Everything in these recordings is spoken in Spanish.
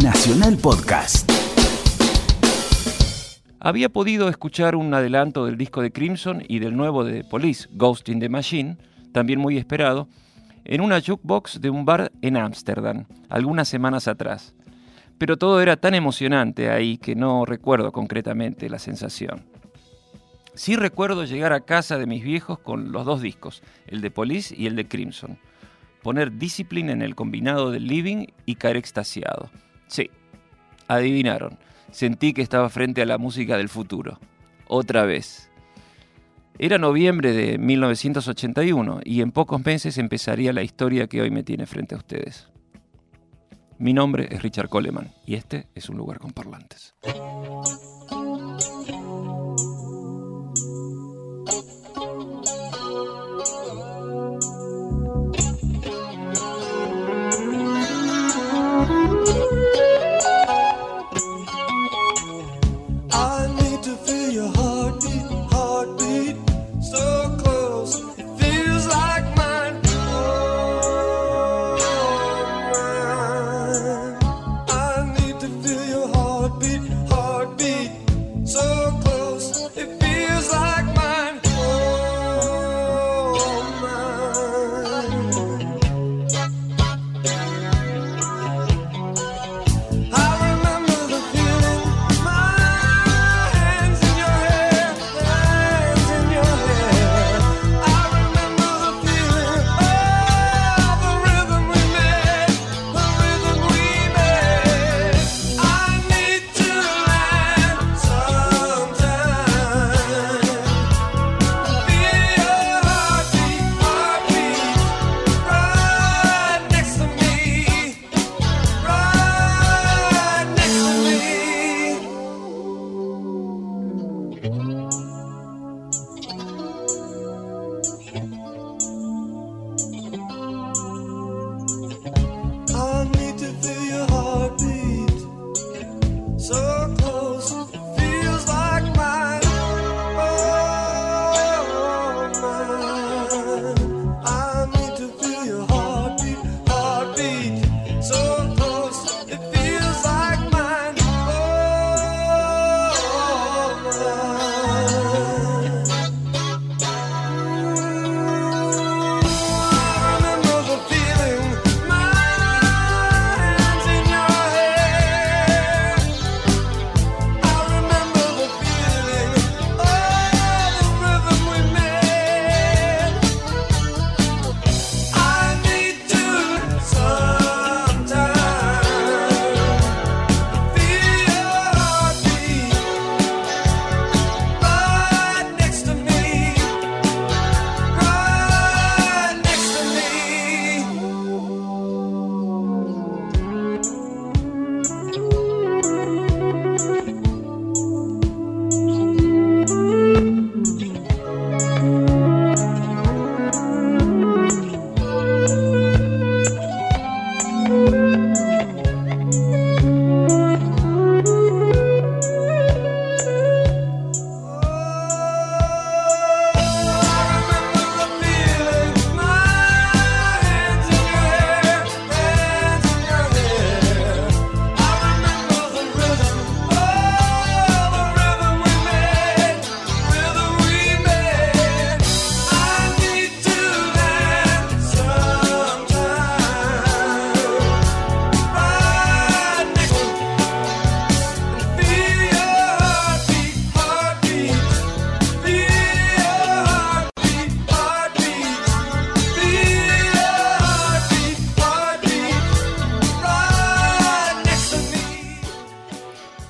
Nacional Podcast. Había podido escuchar un adelanto del disco de Crimson y del nuevo de Police, Ghost in the Machine, también muy esperado, en una jukebox de un bar en Ámsterdam, algunas semanas atrás. Pero todo era tan emocionante ahí que no recuerdo concretamente la sensación. Sí recuerdo llegar a casa de mis viejos con los dos discos, el de Police y el de Crimson. Poner Discipline en el combinado del living y caer extasiado. Sí, adivinaron sentí que estaba frente a la música del futuro. Otra vez. Era noviembre de 1981 y en pocos meses empezaría la historia que hoy me tiene frente a ustedes. Mi nombre es Richard Coleman y este es un lugar con parlantes.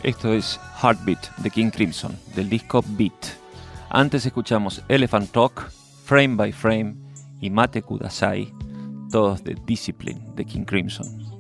Esto es Heartbeat de King Crimson, del disco Beat. Antes escuchamos Elephant Talk, Frame by Frame y Mate Kudasai, todos de Discipline de King Crimson.